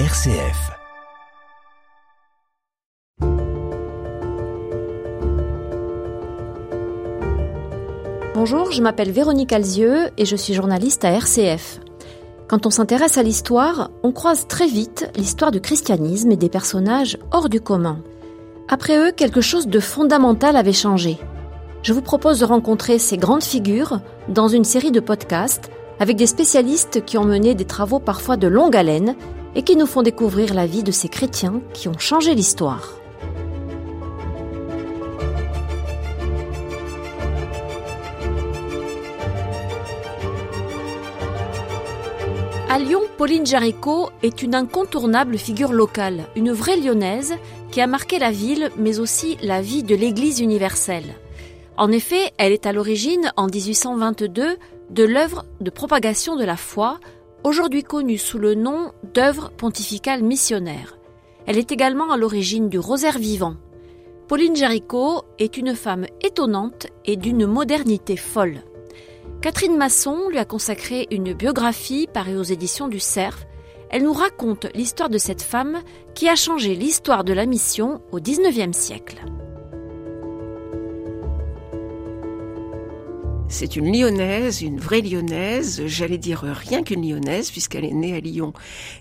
RCF. Bonjour, je m'appelle Véronique Alzieux et je suis journaliste à RCF. Quand on s'intéresse à l'histoire, on croise très vite l'histoire du christianisme et des personnages hors du commun. Après eux, quelque chose de fondamental avait changé. Je vous propose de rencontrer ces grandes figures dans une série de podcasts avec des spécialistes qui ont mené des travaux parfois de longue haleine et qui nous font découvrir la vie de ces chrétiens qui ont changé l'histoire. À Lyon, Pauline Jaricot est une incontournable figure locale, une vraie lyonnaise qui a marqué la ville mais aussi la vie de l'Église universelle. En effet, elle est à l'origine, en 1822, de l'œuvre de propagation de la foi, aujourd'hui connue sous le nom d'œuvre pontificale missionnaire. Elle est également à l'origine du rosaire vivant. Pauline Jaricot est une femme étonnante et d'une modernité folle. Catherine Masson lui a consacré une biographie parue aux éditions du Cerf. Elle nous raconte l'histoire de cette femme qui a changé l'histoire de la mission au XIXe siècle. C'est une lyonnaise, une vraie lyonnaise, j'allais dire rien qu'une lyonnaise puisqu'elle est née à Lyon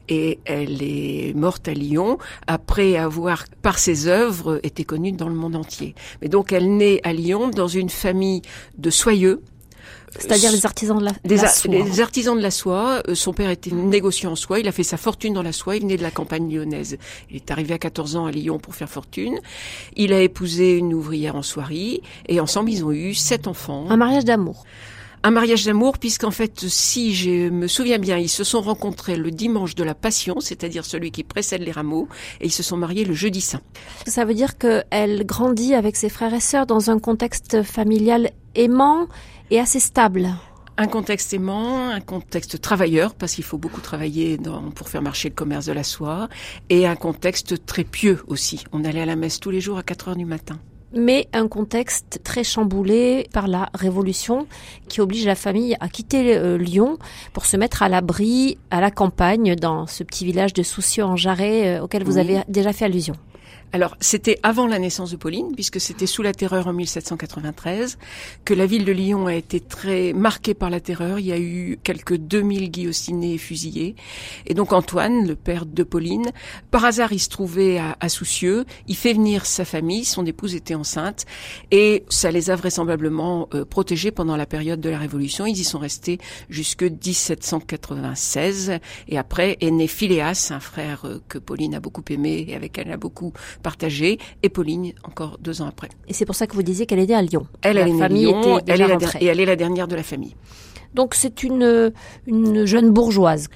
et elle est morte à Lyon après avoir, par ses œuvres, été connue dans le monde entier. Mais donc elle naît à Lyon dans une famille de soyeux, c'est-à-dire les artisans de la, des la soie. Les artisans de la soie. Euh, son père était négociant en soie. Il a fait sa fortune dans la soie. Il venait de la campagne lyonnaise. Il est arrivé à 14 ans à Lyon pour faire fortune. Il a épousé une ouvrière en soierie. Et ensemble, ils ont eu sept enfants. Un mariage d'amour. Un mariage d'amour, puisqu'en fait, si je me souviens bien, ils se sont rencontrés le dimanche de la Passion, c'est-à-dire celui qui précède les rameaux, et ils se sont mariés le jeudi saint. Ça veut dire qu'elle grandit avec ses frères et sœurs dans un contexte familial aimant et assez stable. Un contexte aimant, un contexte travailleur, parce qu'il faut beaucoup travailler dans, pour faire marcher le commerce de la soie, et un contexte très pieux aussi. On allait à la messe tous les jours à 4 heures du matin mais un contexte très chamboulé par la Révolution qui oblige la famille à quitter euh, Lyon pour se mettre à l'abri à la campagne dans ce petit village de Soucieux en Jarret euh, auquel vous oui. avez déjà fait allusion. Alors, c'était avant la naissance de Pauline, puisque c'était sous la terreur en 1793, que la ville de Lyon a été très marquée par la terreur. Il y a eu quelques 2000 guillotinés et fusillés. Et donc Antoine, le père de Pauline, par hasard, il se trouvait à, à Soucieux. Il fait venir sa famille, son épouse était enceinte, et ça les a vraisemblablement euh, protégés pendant la période de la Révolution. Ils y sont restés jusque 1796. Et après est né Phileas, un frère euh, que Pauline a beaucoup aimé et avec elle elle a beaucoup partagée, et Pauline encore deux ans après. Et c'est pour ça que vous disiez qu'elle était à Lyon. Elle, la elle est famille à Lyon, était elle est la rentrée. et elle est la dernière de la famille. Donc c'est une, une jeune bourgeoise.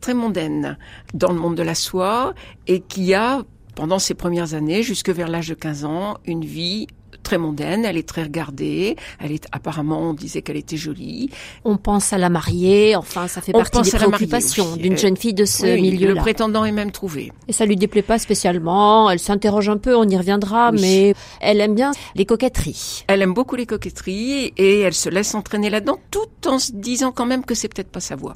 Très mondaine dans le monde de la soie et qui a, pendant ses premières années, jusque vers l'âge de 15 ans, une vie très mondaine, elle est très regardée, elle est apparemment on disait qu'elle était jolie. On pense à la marier, enfin ça fait On partie des préoccupations d'une Euh, jeune fille de ce Oui, le milieu-là. prétendant est même trouvé. Et ça lui déplaît pas spécialement, elle s'interroge un peu, on y reviendra, Oui. mais elle aime bien les coquetteries. Elle aime beaucoup les coquetteries et elle se laisse entraîner là-dedans tout en se disant quand même que c'est peut-être pas sa voix.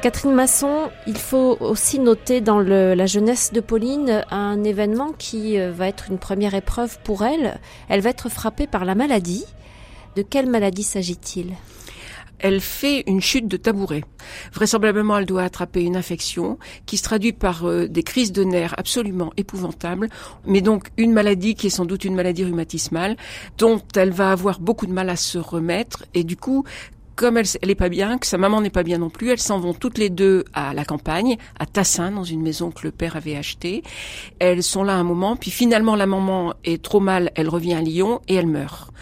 Catherine Masson, il faut aussi noter dans la jeunesse de Pauline un événement qui euh, va être une première épreuve pour elle. Elle va être frappée par la maladie. De quelle maladie s'agit-il? Elle fait une chute de tabouret. Vraisemblablement, elle doit attraper une infection qui se traduit par euh, des crises de nerfs absolument épouvantables, mais donc une maladie qui est sans doute une maladie rhumatismale, dont elle va avoir beaucoup de mal à se remettre, et du coup, comme elle, elle est pas bien, que sa maman n'est pas bien non plus, elles s'en vont toutes les deux à la campagne, à Tassin, dans une maison que le père avait achetée. Elles sont là un moment, puis finalement la maman est trop mal, elle revient à Lyon et elle meurt.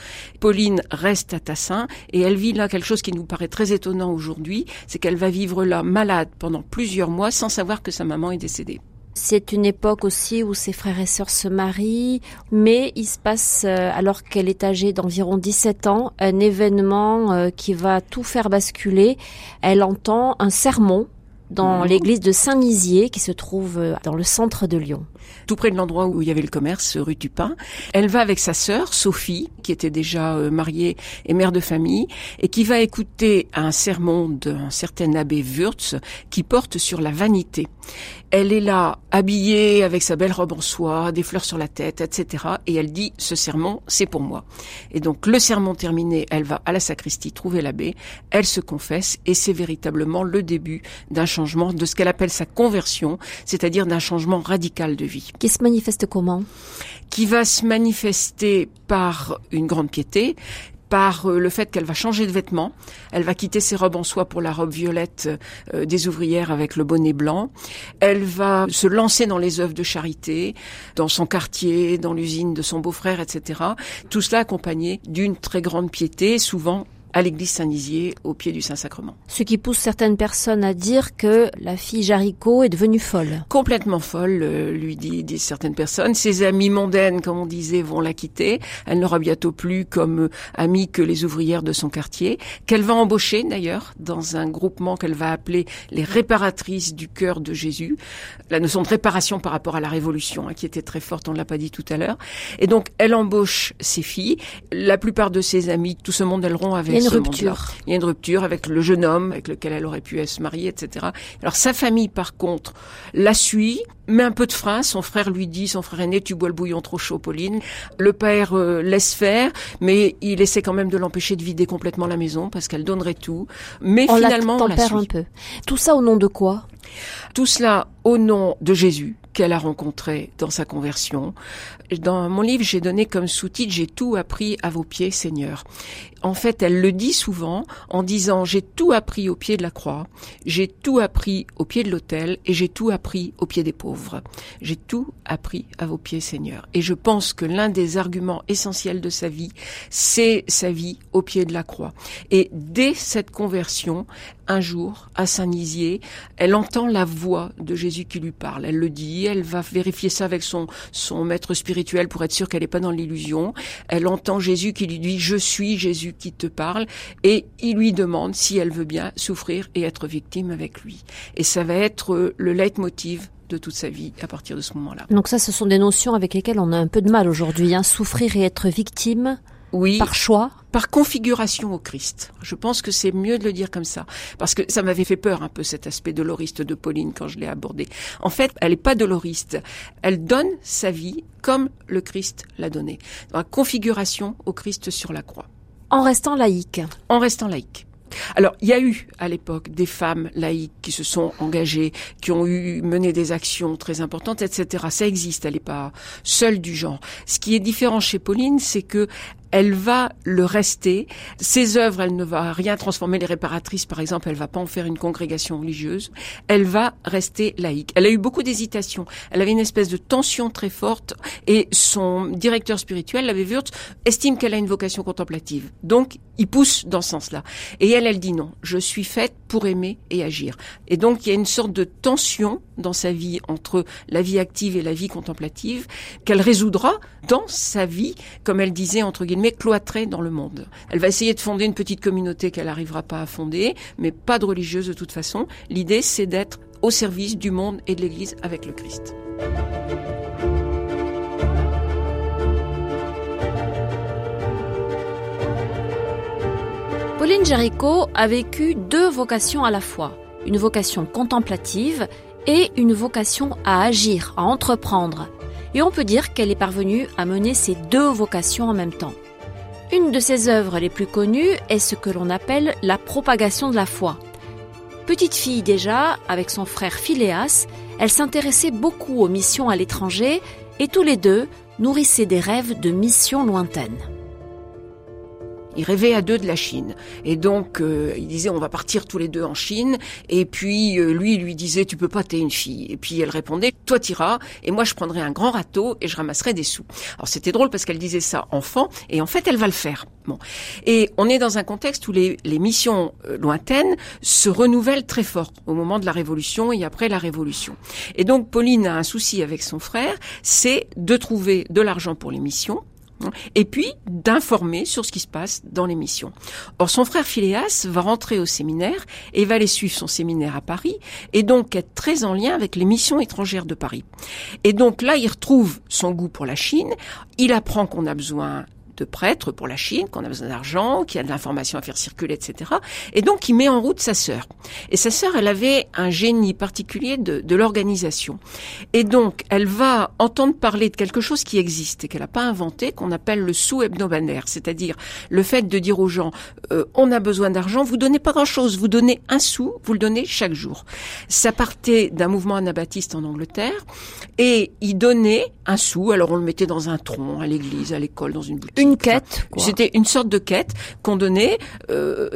Pauline reste à Tassin et elle vit là quelque chose qui nous paraît très étonnant aujourd'hui, c'est qu'elle va vivre là malade pendant plusieurs mois sans savoir que sa maman est décédée. C'est une époque aussi où ses frères et sœurs se marient, mais il se passe, euh, alors qu'elle est âgée d'environ 17 ans, un événement euh, qui va tout faire basculer. Elle entend un sermon dans mhm. l'église de Saint-Nizier qui se trouve euh, dans le centre de Lyon. Tout près de l'endroit où il y avait le commerce, rue Tupin. Elle va avec sa sœur, Sophie, qui était déjà euh, mariée et mère de famille, et qui va écouter un sermon d'un certain abbé Wurtz qui porte sur la vanité. Elle est là, habillée avec sa belle robe en soie, des fleurs sur la tête, etc. Et elle dit, ce sermon, c'est pour moi. Et donc, le sermon terminé, elle va à la sacristie trouver l'abbé, elle se confesse, et c'est véritablement le début d'un changement, de ce qu'elle appelle sa conversion, c'est-à-dire d'un changement radical de vie. Qui se manifeste comment? Qui va se manifester par une grande piété, par euh, le fait qu'elle va changer de vêtements. Elle va quitter ses robes en soie pour la robe violette euh, des ouvrières avec le bonnet blanc. Elle va se lancer dans les œuvres de charité, dans son quartier, dans l'usine de son beau-frère, etc. Tout cela accompagné d'une très grande piété, souvent à l'église Saint-Nizier, au pied du Saint-Sacrement. Ce qui pousse certaines personnes à dire que la fille Jaricot est devenue folle. Complètement folle, euh, lui dit, disent certaines personnes. Ses amies mondaines, comme on disait, vont la quitter. Elle n'aura bientôt plus comme euh, amie que les ouvrières de son quartier, qu'elle va embaucher d'ailleurs dans un groupement qu'elle va appeler les réparatrices du cœur de Jésus. La notion de réparation par rapport à la Révolution, hein, qui était très forte, on ne l'a pas dit tout à l'heure. Et donc, elle embauche ses filles. La plupart de ses amis, tout ce monde, elles rompt avec une rupture. Il y a une rupture avec le jeune homme avec lequel elle aurait pu se marier, etc. Alors sa famille, par contre, la suit, met un peu de frein. Son frère lui dit, son frère aîné, tu bois le bouillon trop chaud, Pauline. Le père euh, laisse faire, mais il essaie quand même de l'empêcher de vider complètement la maison parce qu'elle donnerait tout. Mais finalement, on la un peu. Tout ça au nom de quoi? Tout cela au nom de Jésus qu'elle a rencontré dans sa conversion. Dans mon livre, j'ai donné comme sous-titre J'ai tout appris à vos pieds, Seigneur. En fait, elle le dit souvent en disant J'ai tout appris au pied de la croix, j'ai tout appris au pied de l'autel et j'ai tout appris au pied des pauvres. J'ai tout appris à vos pieds, Seigneur. Et je pense que l'un des arguments essentiels de sa vie, c'est sa vie au pied de la croix. Et dès cette conversion, un jour, à Saint-Nizier, elle entend la voix de Jésus qui lui parle. Elle le dit, elle va vérifier ça avec son, son maître spirituel pour être sûre qu'elle n'est pas dans l'illusion. Elle entend Jésus qui lui dit, je suis Jésus qui te parle, et il lui demande si elle veut bien souffrir et être victime avec lui. Et ça va être le leitmotiv de toute sa vie à partir de ce moment-là. Donc ça, ce sont des notions avec lesquelles on a un peu de mal aujourd'hui. Hein. Souffrir et être victime oui, par choix Par configuration au Christ. Je pense que c'est mieux de le dire comme ça. Parce que ça m'avait fait peur un peu cet aspect doloriste de Pauline quand je l'ai abordé. En fait, elle n'est pas doloriste. Elle donne sa vie comme le Christ l'a donné. Dans la configuration au Christ sur la croix. En restant laïque. En restant laïque. Alors, il y a eu à l'époque des femmes laïques qui se sont engagées, qui ont eu mené des actions très importantes, etc. Ça existe, elle n'est pas seule du genre. Ce qui est différent chez Pauline, c'est que elle va le rester. Ses œuvres, elle ne va rien transformer. Les réparatrices, par exemple, elle va pas en faire une congrégation religieuse. Elle va rester laïque. Elle a eu beaucoup d'hésitations. Elle avait une espèce de tension très forte et son directeur spirituel, l'abbé Wurtz, estime qu'elle a une vocation contemplative. Donc, il pousse dans ce sens-là. Et elle, elle dit non. Je suis faite pour aimer et agir. Et donc, il y a une sorte de tension dans sa vie entre la vie active et la vie contemplative qu'elle résoudra dans sa vie, comme elle disait, entre guillemets, cloîtrée dans le monde. Elle va essayer de fonder une petite communauté qu'elle n'arrivera pas à fonder, mais pas de religieuse de toute façon. L'idée, c'est d'être au service du monde et de l'Église avec le Christ. Pauline Jaricot a vécu deux vocations à la fois, une vocation contemplative et une vocation à agir, à entreprendre. Et on peut dire qu'elle est parvenue à mener ces deux vocations en même temps. Une de ses œuvres les plus connues est ce que l'on appelle la propagation de la foi. Petite fille déjà, avec son frère Phileas, elle s'intéressait beaucoup aux missions à l'étranger et tous les deux nourrissaient des rêves de missions lointaines. Ils rêvaient à deux de la Chine. Et donc, euh, ils disaient, on va partir tous les deux en Chine. Et puis, euh, lui, il lui disait, tu peux pas, t'es une fille. Et puis, elle répondait, toi, t'iras. Et moi, je prendrai un grand râteau et je ramasserai des sous. Alors, c'était drôle parce qu'elle disait ça enfant. Et en fait, elle va le faire. Bon. Et on est dans un contexte où les, les missions euh, lointaines se renouvellent très fort au moment de la Révolution et après la Révolution. Et donc, Pauline a un souci avec son frère, c'est de trouver de l'argent pour les missions et puis d'informer sur ce qui se passe dans l'émission. Or, son frère Phileas va rentrer au séminaire et va aller suivre son séminaire à Paris et donc être très en lien avec les missions étrangères de Paris. Et donc là, il retrouve son goût pour la Chine, il apprend qu'on a besoin de prêtres pour la Chine, qu'on a besoin d'argent, qu'il y a de l'information à faire circuler, etc. Et donc il met en route sa sœur. Et sa sœur, elle avait un génie particulier de, de l'organisation. Et donc elle va entendre parler de quelque chose qui existe et qu'elle n'a pas inventé, qu'on appelle le sous hebdomadaire, c'est-à-dire le fait de dire aux gens euh, on a besoin d'argent, vous donnez pas grand-chose, vous donnez un sou, vous le donnez chaque jour. Ça partait d'un mouvement anabaptiste en Angleterre et il donnait un sou, alors on le mettait dans un tronc, à l'église, à l'école, dans une boutique une quête. C'était une sorte de quête qu'on donnait euh,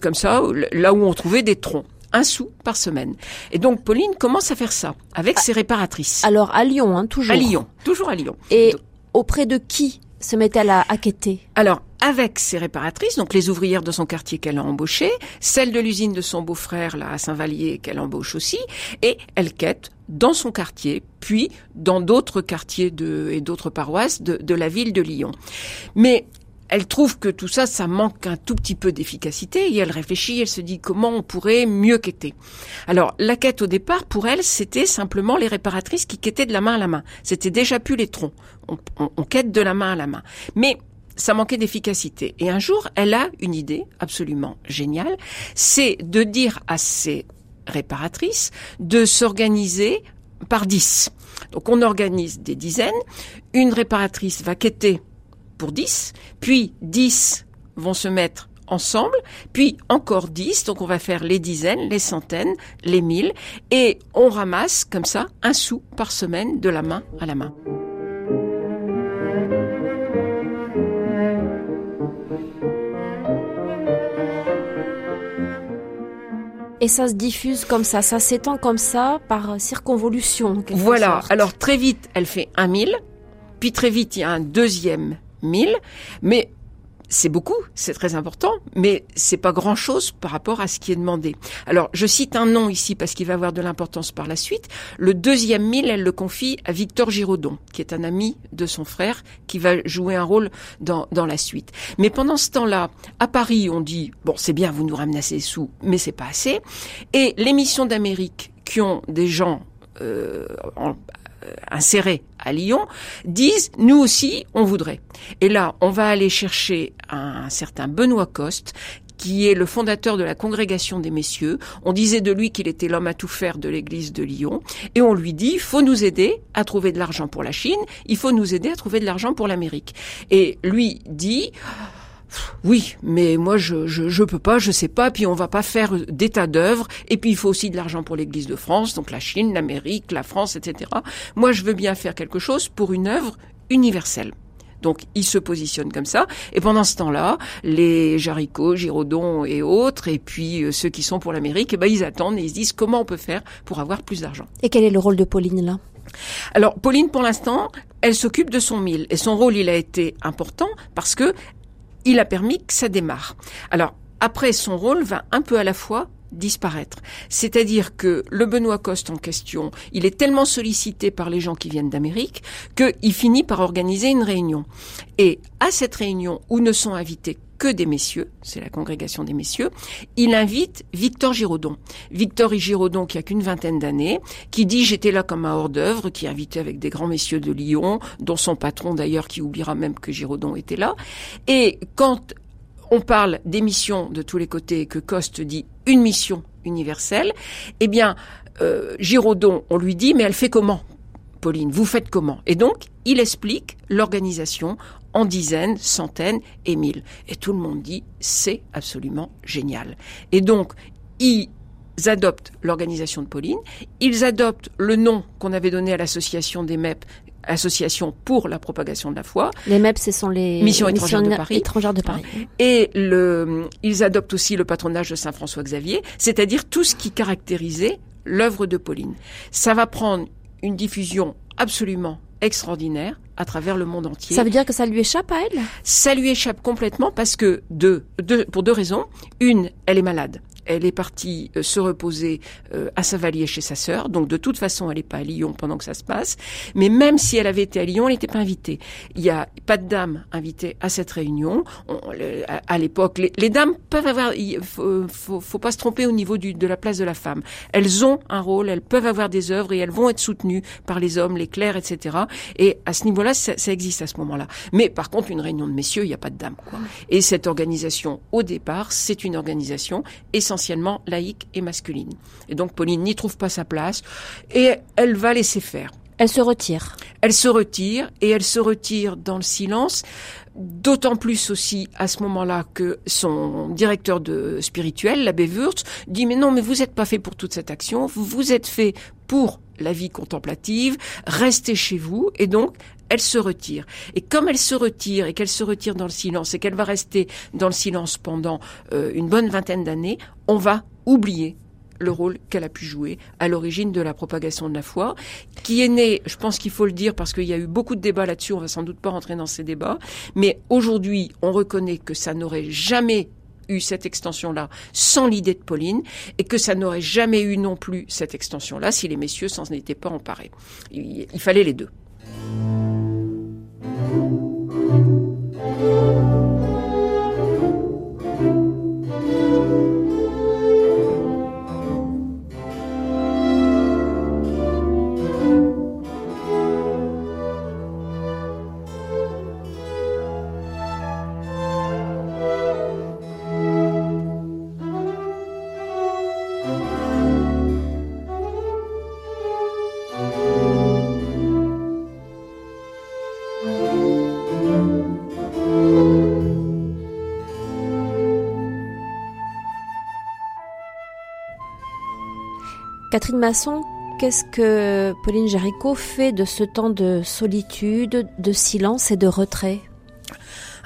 comme ça, là où on trouvait des troncs un sou par semaine. Et donc Pauline commence à faire ça avec ses réparatrices. Alors à Lyon, hein, toujours. À Lyon, toujours à Lyon. Et auprès de qui se met-elle à, à quêter? Alors avec ses réparatrices, donc les ouvrières de son quartier qu'elle a embauchées, celles de l'usine de son beau-frère là à Saint-Vallier qu'elle embauche aussi, et elle quête dans son quartier, puis dans d'autres quartiers de, et d'autres paroisses de, de la ville de Lyon. Mais elle trouve que tout ça, ça manque un tout petit peu d'efficacité et elle réfléchit, elle se dit comment on pourrait mieux quêter. Alors, la quête au départ, pour elle, c'était simplement les réparatrices qui quêtaient de la main à la main. C'était déjà plus les troncs. On, on, on quête de la main à la main. Mais ça manquait d'efficacité. Et un jour, elle a une idée absolument géniale, c'est de dire à ses réparatrices de s'organiser par dix. Donc on organise des dizaines, une réparatrice va quêter pour 10, puis 10 vont se mettre ensemble, puis encore 10, donc on va faire les dizaines, les centaines, les mille, et on ramasse comme ça un sou par semaine de la main à la main. Et ça se diffuse comme ça, ça s'étend comme ça par circonvolution. Voilà, alors très vite elle fait un mille, puis très vite il y a un deuxième 1000, mais c'est beaucoup, c'est très important, mais c'est pas grand chose par rapport à ce qui est demandé. Alors, je cite un nom ici parce qu'il va avoir de l'importance par la suite. Le deuxième mille, elle le confie à Victor Giraudon, qui est un ami de son frère, qui va jouer un rôle dans, dans la suite. Mais pendant ce temps-là, à Paris, on dit, bon, c'est bien, vous nous ramenez assez sous, mais c'est pas assez. Et les missions d'Amérique qui ont des gens euh, en, insérés à Lyon disent nous aussi on voudrait. Et là, on va aller chercher un certain Benoît Coste qui est le fondateur de la congrégation des messieurs. On disait de lui qu'il était l'homme à tout faire de l'église de Lyon. Et on lui dit, faut nous aider à trouver de l'argent pour la Chine, il faut nous aider à trouver de l'argent pour l'Amérique. Et lui dit, oui, mais moi je, je je peux pas, je sais pas. Puis on va pas faire d'état d'œuvre. Et puis il faut aussi de l'argent pour l'Église de France, donc la Chine, l'Amérique, la France, etc. Moi je veux bien faire quelque chose pour une œuvre universelle. Donc il se positionne comme ça. Et pendant ce temps-là, les Jaricot, Giraudon et autres, et puis euh, ceux qui sont pour l'Amérique, eh ben, ils attendent et ils se disent comment on peut faire pour avoir plus d'argent. Et quel est le rôle de Pauline là? Alors Pauline, pour l'instant, elle s'occupe de son mille et son rôle, il a été important parce que il a permis que ça démarre. Alors, après, son rôle va un peu à la fois disparaître. C'est-à-dire que le Benoît Coste en question, il est tellement sollicité par les gens qui viennent d'Amérique qu'il finit par organiser une réunion. Et à cette réunion où ne sont invités que des messieurs, c'est la congrégation des messieurs, il invite Victor Giraudon. Victor Giraudon qui a qu'une vingtaine d'années, qui dit j'étais là comme un hors-d'œuvre, qui est invité avec des grands messieurs de Lyon, dont son patron d'ailleurs qui oubliera même que Giraudon était là. Et quand on parle des missions de tous les côtés et que Coste dit une mission universelle, eh bien, euh, Giraudon, on lui dit, mais elle fait comment Pauline, vous faites comment? Et donc, il explique l'organisation en dizaines, centaines et mille. Et tout le monde dit, c'est absolument génial. Et donc, ils adoptent l'organisation de Pauline, ils adoptent le nom qu'on avait donné à l'association des MEP association pour la propagation de la foi. Les MEP, ce sont les missions étrangères de Paris. Étrangères de Paris. Et le, ils adoptent aussi le patronage de Saint François Xavier, c'est-à-dire tout ce qui caractérisait l'œuvre de Pauline. Ça va prendre une diffusion absolument extraordinaire à travers le monde entier. Ça veut dire que ça lui échappe à elle? Ça lui échappe complètement parce que deux, deux, pour deux raisons. Une, elle est malade elle est partie euh, se reposer euh, à Savalier chez sa sœur. Donc de toute façon, elle n'est pas à Lyon pendant que ça se passe. Mais même si elle avait été à Lyon, elle n'était pas invitée. Il n'y a pas de dames invitées à cette réunion. à, l'époque, les, dames peuvent avoir. Il faut, faut, pas se tromper au niveau du, de la place de la femme. Elles ont un rôle, elles peuvent avoir des œuvres et elles vont être soutenues par les hommes, les clercs, etc. Et à ce niveau-là, ça, ça, existe à ce moment-là. Mais par contre, une réunion de messieurs, il n'y a pas de. Quoi. Et cette organisation, au départ, c'est une organisation essentielle essentiellement laïque et masculine. Et donc Pauline n'y trouve pas sa place et elle va laisser faire. Elle se retire. Elle se retire et elle se retire dans le silence. D'autant plus aussi à ce moment-là que son directeur de spirituel, l'abbé Wurtz, dit mais non, mais vous n'êtes pas fait pour toute cette action, vous êtes fait pour la vie contemplative, restez chez vous, et donc elle se retire. Et comme elle se retire et qu'elle se retire dans le silence et qu'elle va rester dans le silence pendant euh, une bonne vingtaine d'années, on va oublier le rôle qu'elle a pu jouer à l'origine de la propagation de la foi, qui est née, je pense qu'il faut le dire parce qu'il y a eu beaucoup de débats là-dessus, on va sans doute pas rentrer dans ces débats, mais aujourd'hui on reconnaît que ça n'aurait jamais eu cette extension-là sans l'idée de Pauline et que ça n'aurait jamais eu non plus cette extension-là si les messieurs s'en étaient pas emparés. il fallait les deux. Catherine Masson, qu'est-ce que Pauline Jaricot fait de ce temps de solitude, de silence et de retrait?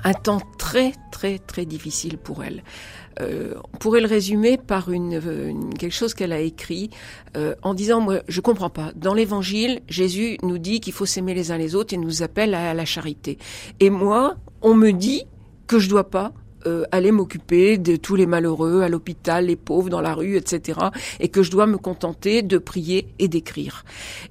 Un temps très très très difficile pour elle. Euh, on pourrait le résumer par une, quelque chose qu'elle a écrit euh, en disant moi je comprends pas. Dans l'évangile Jésus nous dit qu'il faut s'aimer les uns les autres et nous appelle à la charité. Et moi on me dit que je dois pas euh, aller m'occuper de tous les malheureux à l'hôpital, les pauvres dans la rue, etc. Et que je dois me contenter de prier et d'écrire.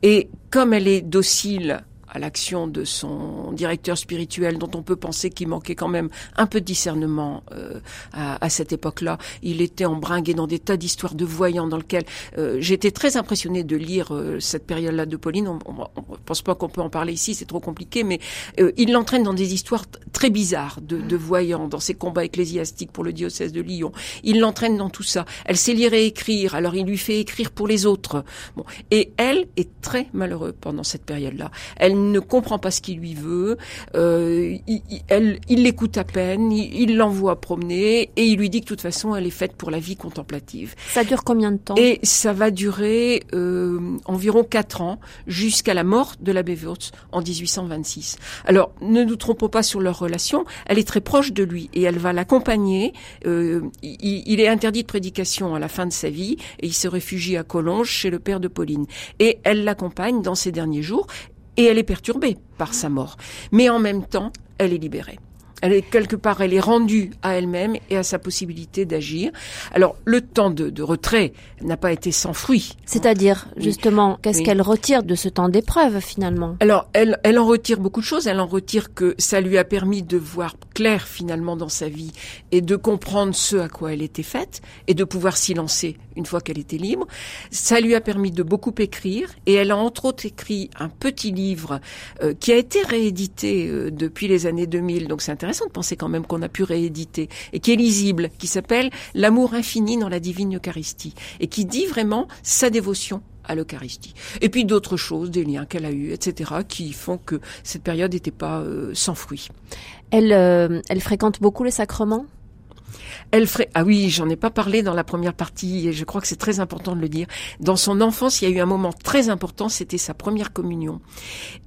Et comme elle est docile à l'action de son directeur spirituel, dont on peut penser qu'il manquait quand même un peu de discernement euh, à, à, cette époque-là. Il était embringué dans des tas d'histoires de voyants dans lesquels euh, j'étais très impressionnée de lire euh, cette période-là de Pauline. On, ne pense pas qu'on peut en parler ici, c'est trop compliqué, mais euh, il l'entraîne dans des histoires très bizarres de, de, voyants, dans ses combats ecclésiastiques pour le diocèse de Lyon. Il l'entraîne dans tout ça. Elle sait lire et écrire, alors il lui fait écrire pour les autres. Bon, et elle est très malheureuse pendant cette période-là. Elle ne comprend pas ce qu'il lui veut, euh, il, l'écoute à peine, il l'envoie promener et il lui dit que de toute façon elle est faite pour la vie contemplative. Ça dure combien de temps? Et ça va durer euh, environ quatre ans jusqu'à la mort de l'abbé Wurtz en 1826. Alors ne nous trompons pas sur leur relation, elle est très proche de lui et elle va l'accompagner. Euh, il, il est interdit de prédication à la fin de sa vie et il se réfugie à Collonges chez le père de Pauline. Et elle l'accompagne dans ses derniers jours et elle est perturbée par sa mort. Mais en même temps, elle est libérée. Elle est quelque part, elle est rendue à elle-même et à sa possibilité d'agir. Alors le temps de, retrait n'a pas été sans fruit. C'est-à-dire justement, qu'est-ce qu'elle retire de ce temps d'épreuve finalement? Alors elle, elle en retire beaucoup de choses. Elle en retire que ça lui a permis de voir clair finalement dans sa vie et de comprendre ce à quoi elle était faite et de pouvoir s'y lancer une fois qu'elle était libre. Ça lui a permis de beaucoup écrire et elle a entre autres écrit un petit livre euh, qui a été réédité euh, depuis les années 2000. Donc c'est intéressant de penser quand même qu'on a pu rééditer et qui est lisible, qui s'appelle L'amour infini dans la divine Eucharistie et qui dit vraiment sa dévotion à l'Eucharistie. Et puis d'autres choses, des liens qu'elle a eus, etc., qui font que cette période n'était pas euh, sans fruit. Elle, elle fréquente beaucoup les sacrements Elle ferait, ah oui, j'en ai pas parlé dans la première partie et je crois que c'est très important de le dire. Dans son enfance, il y a eu un moment très important, c'était sa première communion.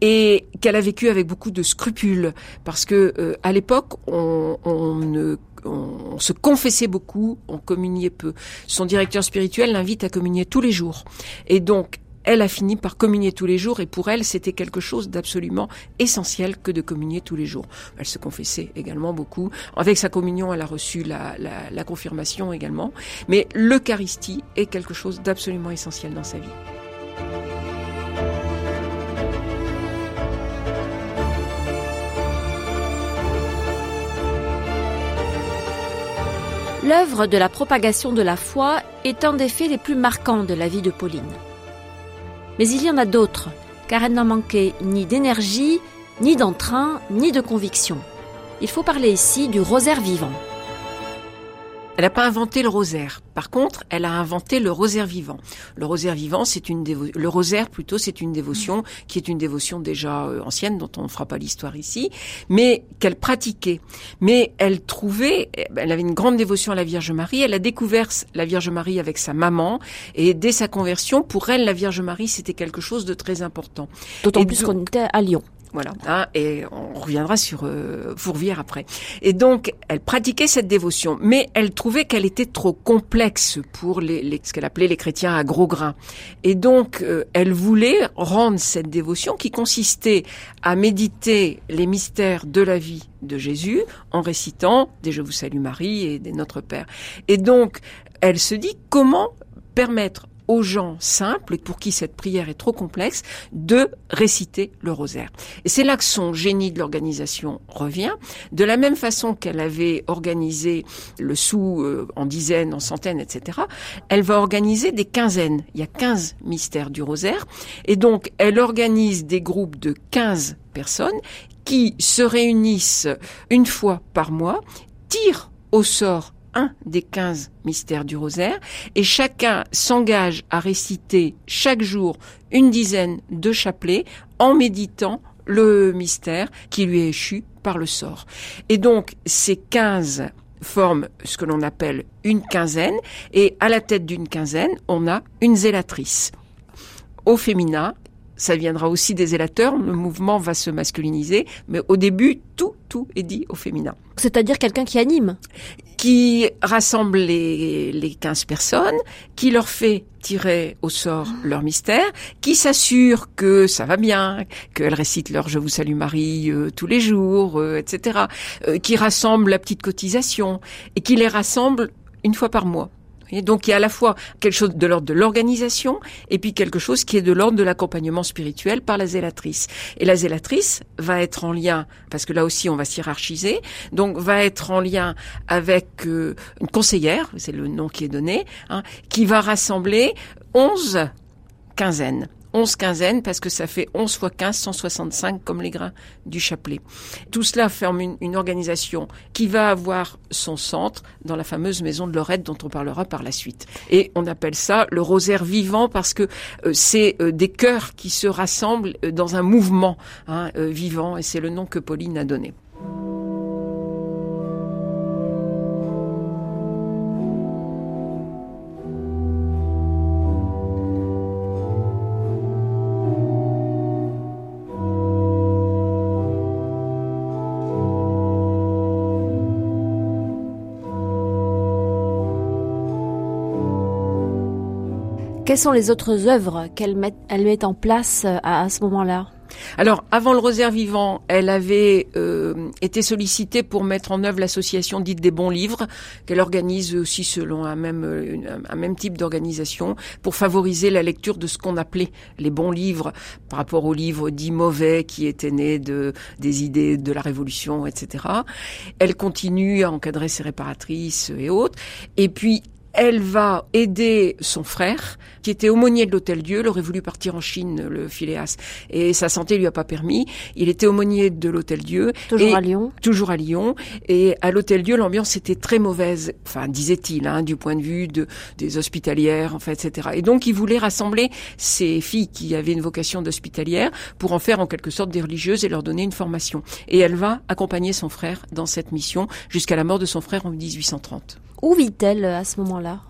Et qu'elle a vécu avec beaucoup de scrupules parce que euh, à l'époque, on, on ne on se confessait beaucoup, on communiait peu. Son directeur spirituel l'invite à communier tous les jours. Et donc, elle a fini par communier tous les jours et pour elle, c'était quelque chose d'absolument essentiel que de communier tous les jours. Elle se confessait également beaucoup. Avec sa communion, elle a reçu la, confirmation également. Mais l'Eucharistie est quelque chose d'absolument essentiel dans sa vie. L'œuvre de la propagation de la foi est un des faits les plus marquants de la vie de Pauline. Mais il y en a d'autres, car elle n'en manquait ni d'énergie, ni d'entrain, ni de conviction. Il faut parler ici du rosaire vivant. Elle n'a pas inventé le rosaire. Par contre, elle a inventé le rosaire vivant. Le rosaire vivant, c'est une le rosaire plutôt, c'est une dévotion qui est une dévotion déjà euh, ancienne dont on ne fera pas l'histoire ici, mais qu'elle pratiquait. Mais elle trouvait, elle avait une grande dévotion à la Vierge Marie. Elle a découvert la Vierge Marie avec sa maman et dès sa conversion, pour elle, la Vierge Marie, c'était quelque chose de très important. D'autant plus qu'on était à Lyon. Voilà. Hein, et on reviendra sur euh, Fourvière après. Et donc, elle pratiquait cette dévotion, mais elle trouvait qu'elle était trop complexe pour les, les ce qu'elle appelait les chrétiens à gros grains. Et donc, euh, elle voulait rendre cette dévotion qui consistait à méditer les mystères de la vie de Jésus en récitant des Je vous salue Marie et des Notre Père. Et donc, elle se dit comment permettre aux gens simples, pour qui cette prière est trop complexe, de réciter le rosaire. Et c'est là que son génie de l'organisation revient. De la même façon qu'elle avait organisé le sou euh, en dizaines, en centaines, etc., elle va organiser des quinzaines. Il y a 15 mystères du rosaire. Et donc, elle organise des groupes de 15 personnes qui se réunissent une fois par mois, tirent au sort un des quinze mystères du rosaire et chacun s'engage à réciter chaque jour une dizaine de chapelets en méditant le mystère qui lui est échu par le sort. Et donc ces quinze forment ce que l'on appelle une quinzaine et à la tête d'une quinzaine, on a une zélatrice. Au féminin, ça viendra aussi des zélateurs, le mouvement va se masculiniser, mais au début, tout, tout est dit au féminin. C'est-à-dire quelqu'un qui anime Qui rassemble les, les 15 personnes, qui leur fait tirer au sort leur mystère, qui s'assure que ça va bien, qu'elles récitent leur Je vous salue Marie euh, tous les jours, euh, etc., euh, qui rassemble la petite cotisation, et qui les rassemble une fois par mois. Donc il y a à la fois quelque chose de l'ordre de l'organisation et puis quelque chose qui est de l'ordre de l'accompagnement spirituel par la zélatrice. Et la zélatrice va être en lien, parce que là aussi on va s'hierarchiser, donc va être en lien avec euh, une conseillère, c'est le nom qui est donné, hein, qui va rassembler 11 quinzaines. 11 quinzaines parce que ça fait 11 fois 15, 165 comme les grains du chapelet. Tout cela forme une, organisation qui va avoir son centre dans la fameuse maison de Lorette dont on parlera par la suite. Et on appelle ça le rosaire vivant parce que euh, c'est euh, des cœurs qui se rassemblent euh, dans un mouvement hein, vivant et c'est le nom que Pauline a donné. Quelles sont les autres œuvres qu'elle met, elle met en place euh, à, ce moment-là? Alors, avant le Rosaire Vivant, elle avait euh, été sollicitée pour mettre en œuvre l'association dite des bons livres, qu'elle organise aussi selon un même, un même type d'organisation, pour favoriser la lecture de ce qu'on appelait les bons livres, par rapport aux livres dits mauvais qui étaient nés de, des idées de la Révolution, etc. Elle continue à encadrer ses réparatrices et autres. Et puis, elle va aider son frère, qui était aumônier de l'Hôtel Dieu, il aurait voulu partir en Chine, le Phileas, et sa santé lui a pas permis. Il était aumônier de l'Hôtel Dieu. Toujours à Lyon. Toujours à Lyon. Et à l'Hôtel Dieu, l'ambiance était très mauvaise, enfin, disait-il, hein, du point de vue de, des hospitalières, en fait, etc. Et donc, il voulait rassembler ces filles qui avaient une vocation d'hospitalière pour en faire en quelque sorte des religieuses et leur donner une formation. Et elle va accompagner son frère dans cette mission jusqu'à la mort de son frère en 1830. Où vit-elle à ce moment-là?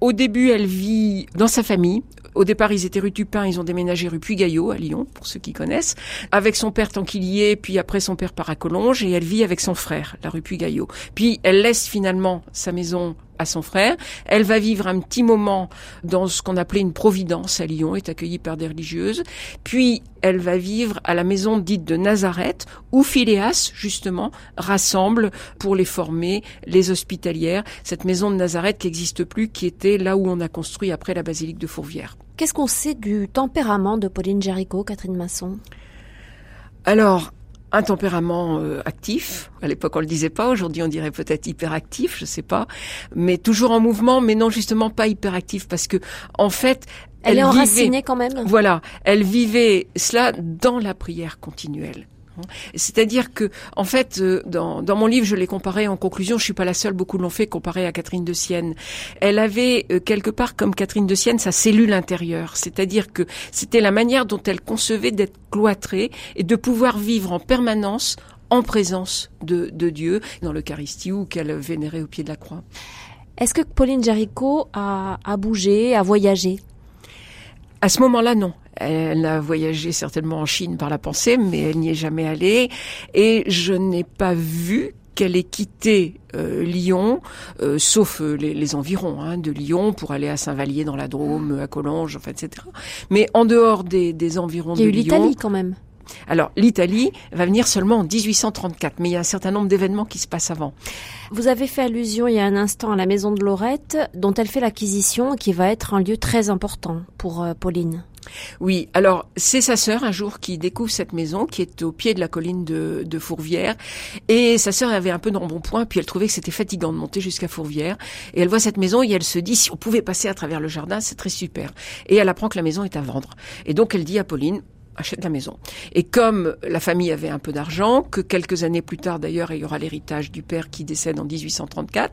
Au début, elle vit dans sa famille. Au départ, ils étaient rue Tupin, ils ont déménagé rue Puy-Gaillot à Lyon, pour ceux qui connaissent, avec son père Tanquillier, puis après son père part à Collonges, et elle vit avec son frère, la rue Puy-Gaillot. Puis elle laisse finalement sa maison à son frère. Elle va vivre un petit moment dans ce qu'on appelait une providence à Lyon, est accueillie par des religieuses. Puis elle va vivre à la maison dite de Nazareth, où Phileas, justement, rassemble pour les former les hospitalières. Cette maison de Nazareth qui n'existe plus, qui était là où on a construit après la basilique de Fourvière. Qu'est-ce qu'on sait du tempérament de Pauline Jaricot, Catherine Masson? Alors, un tempérament euh, actif. À l'époque, on le disait pas. Aujourd'hui, on dirait peut-être hyperactif, je sais pas. Mais toujours en mouvement, mais non, justement pas hyperactif parce que, en fait, elle, elle est enracinée quand même. Voilà, elle vivait cela dans la prière continuelle. C'est-à-dire que, en fait, euh, dans, mon livre, je l'ai comparé en conclusion. Je suis pas la seule, beaucoup l'ont fait, comparé à Catherine de Sienne. Elle avait euh, quelque part, comme Catherine de Sienne, sa cellule intérieure. C'est-à-dire que c'était la manière dont elle concevait d'être cloîtrée et de pouvoir vivre en permanence en présence de, Dieu, dans l'Eucharistie ou qu'elle vénérait au pied de la croix. Est-ce que Pauline Jaricot a bougé, a voyagé? À ce moment-là, non. Elle a voyagé certainement en Chine par la pensée, mais elle n'y est jamais allée. Et je n'ai pas vu qu'elle ait quitté euh, Lyon, euh, sauf euh, les, les, environs hein, de Lyon, pour aller à Saint-Vallier dans la Drôme, à Collonges, enfin, etc. Mais en dehors des, des environs de Lyon... Il y a eu l'Italie quand même. Alors, l'Italie va venir seulement en 1834, mais il y a un certain nombre d'événements qui se passent avant. Vous avez fait allusion il y a un instant à la maison de Lorette, dont elle fait l'acquisition, qui va être un lieu très important pour Pauline. Oui, alors c'est sa sœur un jour qui découvre cette maison qui est au pied de la colline de, de Fourvière et sa sœur avait un peu d'embonpoint puis elle trouvait que c'était fatigant de monter jusqu'à Fourvière et elle voit cette maison et elle se dit si on pouvait passer à travers le jardin c'est très super et elle apprend que la maison est à vendre et donc elle dit à Pauline achète la maison. Et comme la famille avait un peu d'argent, que quelques années plus tard d'ailleurs il y aura l'héritage du père qui décède en 1834,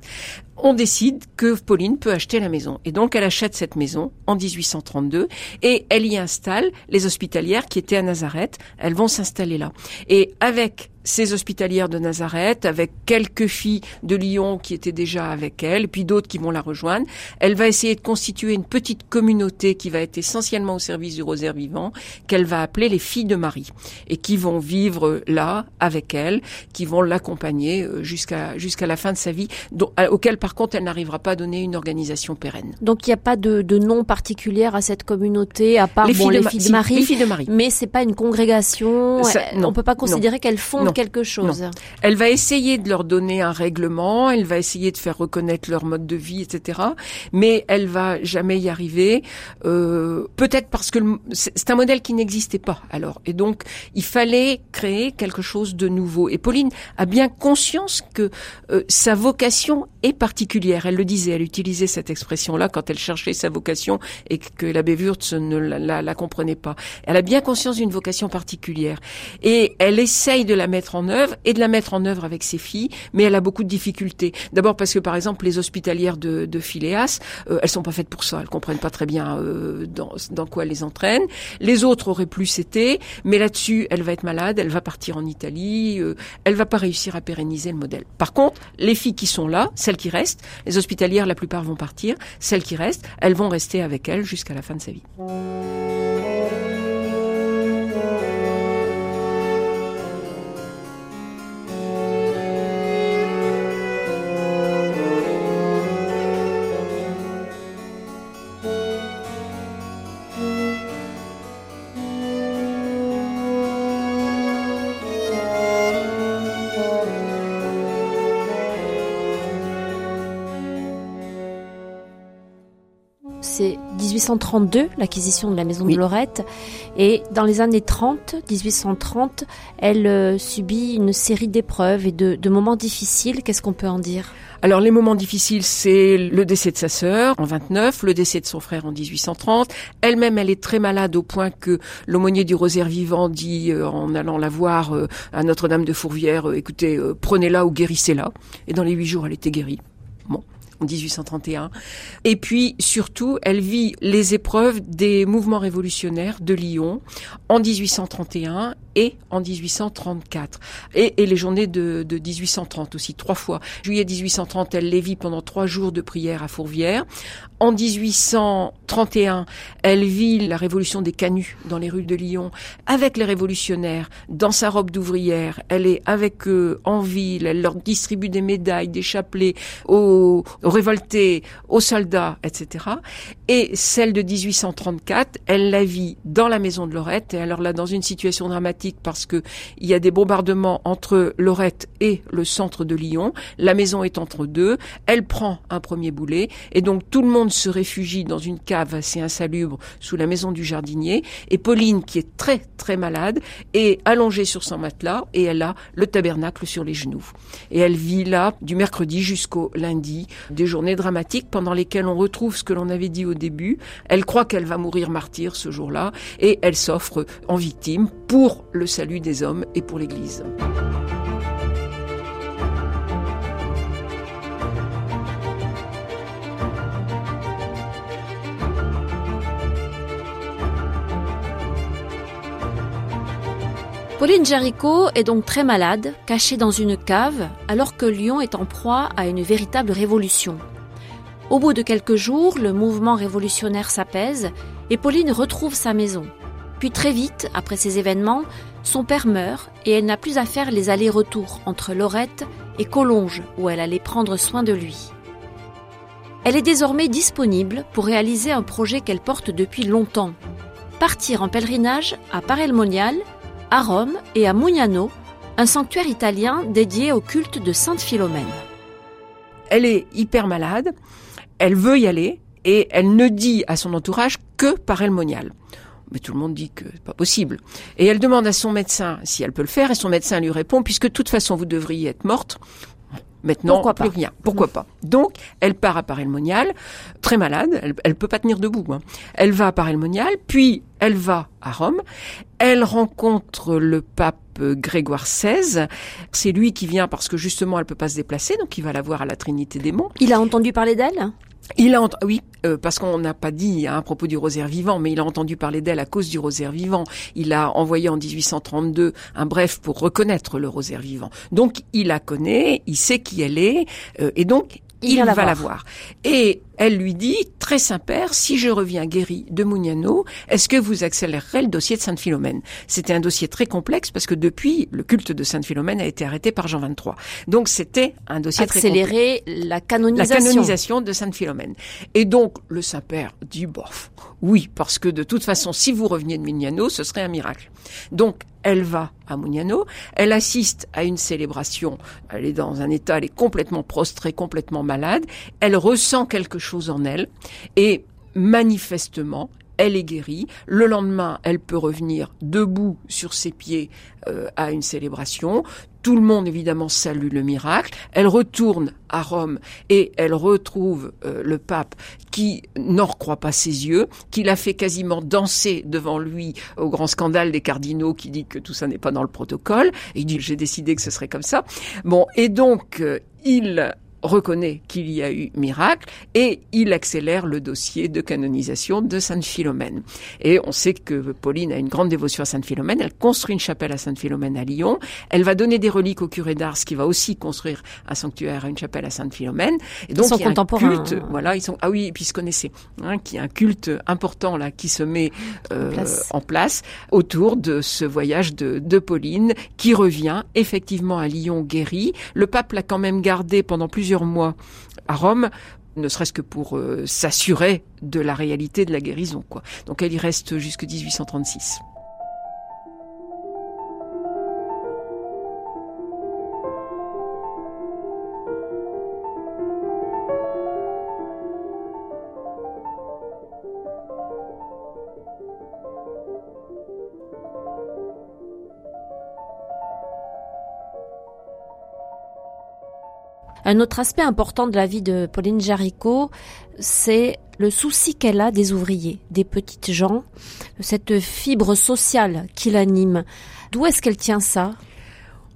on décide que Pauline peut acheter la maison. Et donc elle achète cette maison en 1832 et elle y installe les hospitalières qui étaient à Nazareth. Elles vont s'installer là. Et avec ces hospitalières de Nazareth, avec quelques filles de Lyon qui étaient déjà avec elle, puis d'autres qui vont la rejoindre. Elle va essayer de constituer une petite communauté qui va être essentiellement au service du rosaire vivant, qu'elle va appeler les filles de Marie, et qui vont vivre là avec elle, qui vont l'accompagner euh, jusqu'à jusqu'à la fin de sa vie, dont, auquel par contre, elle n'arrivera pas à donner une organisation pérenne. Donc il n'y a pas de, de, nom particulier à cette communauté, à part les, bon, filles, les de filles de Marie. Les filles de Marie. Mais c'est pas une congrégation. Ça, non, on peut pas considérer qu'elles fondent non, quelque chose. Non. Elle va essayer de leur donner un règlement, elle va essayer de faire reconnaître leur mode de vie, etc. Mais elle va jamais y arriver. Euh, Peut-être parce que c'est un modèle qui n'existait pas alors. Et donc il fallait créer quelque chose de nouveau. Et Pauline a bien conscience que euh, sa vocation est particulière. Elle le disait, elle utilisait cette expression-là quand elle cherchait sa vocation et que l'abbé Wurtz ne la, la, la, comprenait pas. Elle a bien conscience d'une vocation particulière et elle essaye de la mettre en œuvre et de la mettre en œuvre avec ses filles, mais elle a beaucoup de difficultés. D'abord parce que par exemple les hospitalières de, de Phileas, euh, elles sont pas faites pour ça, elles comprennent pas très bien euh, dans, dans quoi elles les entraînent. Les autres auraient plus été, mais là-dessus elle va être malade, elle va partir en Italie, euh, elle va pas réussir à pérenniser le modèle. Par contre, les filles qui sont là, celles qui restent, les hospitalières la plupart vont partir, celles qui restent, elles vont rester avec elle jusqu'à la fin de sa vie. C'est 1832, l'acquisition de la maison de Lorette. Et dans les années 30, 1830, elle euh, subit une série d'épreuves et de, de moments difficiles. Qu'est-ce qu'on peut en dire? Alors les moments difficiles, c'est le décès de sa sœur en 29, le décès de son frère en 1830. Elle-même, elle est très malade au point que l'aumônier du Rosaire vivant dit euh, en allant la voir euh, à Notre-Dame de Fourvière, écoutez, prenez-la ou guérissez-la. Et dans les huit jours, elle était guérie. Bon en 1831. Et puis surtout, elle vit les épreuves des mouvements révolutionnaires de Lyon en 1831 et en 1834. Et, les journées de, 1830 aussi, trois fois. Juillet 1830, elle les vit pendant trois jours de prière à Fourvière. En 1831, elle vit la révolution des canuts dans les rues de Lyon avec les révolutionnaires dans sa robe d'ouvrière. Elle est avec eux en ville, elle leur distribue des médailles, des chapelets aux, révoltés, aux soldats, etc. Et celle de 1834, elle la vit dans la maison de Lorette et alors là dans une situation dramatique parce que il y a des bombardements entre Lorette et le centre de Lyon. La maison est entre deux. Elle prend un premier boulet et donc tout le monde se réfugie dans une cave assez insalubre sous la maison du jardinier. Et Pauline, qui est très très malade, est allongée sur son matelas et elle a le tabernacle sur les genoux. Et elle vit là du mercredi jusqu'au lundi, des journées dramatiques pendant lesquelles on retrouve ce que l'on avait dit au début. Elle croit qu'elle va mourir martyr ce jour-là et elle s'offre en victime pour le salut des hommes et pour l'Église. Pauline Jaricot est donc très malade, cachée dans une cave, alors que Lyon est en proie à une véritable révolution. Au bout de quelques jours, le mouvement révolutionnaire s'apaise et Pauline retrouve sa maison. Puis très vite, après ces événements, son père meurt et elle n'a plus à faire les allers-retours entre Lorette et Collonges où elle allait prendre soin de lui. Elle est désormais disponible pour réaliser un projet qu'elle porte depuis longtemps. Partir en pèlerinage à Parelmonial à Rome et à Mugnano, un sanctuaire italien dédié au culte de Sainte Philomène. Elle est hyper malade, elle veut y aller et elle ne dit à son entourage que par Elmonial. Mais tout le monde dit que c'est pas possible. Et elle demande à son médecin si elle peut le faire et son médecin lui répond puisque de toute façon vous devriez être morte. Maintenant, Pourquoi plus pas rien. Pourquoi pas? Donc, elle part à Paray-le-Monial, très malade, elle, elle peut pas tenir debout. Hein. Elle va à Paray-le-Monial, puis elle va à Rome, elle rencontre le pape Grégoire XVI. C'est lui qui vient parce que justement elle peut pas se déplacer, donc il va la voir à la Trinité des Monts. Il a entendu parler d'elle? Il a oui, euh, parce qu'on n'a pas dit hein, à propos du rosaire vivant, mais il a entendu parler d'elle à cause du rosaire vivant. Il a envoyé en 1832 un bref pour reconnaître le rosaire vivant. Donc il la connaît, il sait qui elle est, euh, et donc Il va la voir. Et elle lui dit, très Saint-Père, si je reviens guéri de Mugnano, est-ce que vous accélérerez le dossier de Sainte Philomène? C'était un dossier très complexe parce que depuis, le culte de Sainte Philomène a été arrêté par Jean XXIII. Donc c'était un dossier très complexe Accélérer la la canonisation. canonisation de Sainte Philomène. Et donc, le Saint-Père dit, bof, oui, parce que de toute façon, si vous reveniez de Mugnano, ce serait un miracle. Donc, elle va à Mugnano, elle assiste à une célébration, elle est dans un état, elle est complètement prostrée, complètement malade, elle ressent quelque chose en elle, et manifestement, elle est guérie. Le lendemain, elle peut revenir debout sur ses pieds euh, à une célébration. Tout le monde, évidemment, salue le miracle. Elle retourne à Rome et elle retrouve euh, le pape qui n'en recroit pas ses yeux, qui l'a fait quasiment danser devant lui au grand scandale des cardinaux qui dit que tout ça n'est pas dans le protocole. Il dit, j'ai décidé que ce serait comme ça. Bon, et donc, euh, il reconnaît qu'il y a eu miracle et il accélère le dossier de canonisation de Sainte Philomène. Et on sait que Pauline a une grande dévotion à Sainte Philomène. Elle construit une chapelle à Sainte Philomène à Lyon. Elle va donner des reliques au curé d'Ars qui va aussi construire un sanctuaire, une chapelle à Sainte Philomène. Et donc sont il y a un contemporains, culte. hein. Voilà, ils sont ah oui, et puis ils se connaissaient. Hein, qui a un culte important là qui se met euh, place. en place autour de ce voyage de, de Pauline qui revient effectivement à Lyon guéri. Le pape l'a quand même gardé pendant plusieurs mois à Rome ne serait-ce que pour euh, s'assurer de la réalité de la guérison. Quoi. Donc elle y reste jusque 1836. Un autre aspect important de la vie de Pauline Jaricot, c'est le souci qu'elle a des ouvriers, des petites gens, cette fibre sociale qui l'anime. D'où est-ce qu'elle tient ça?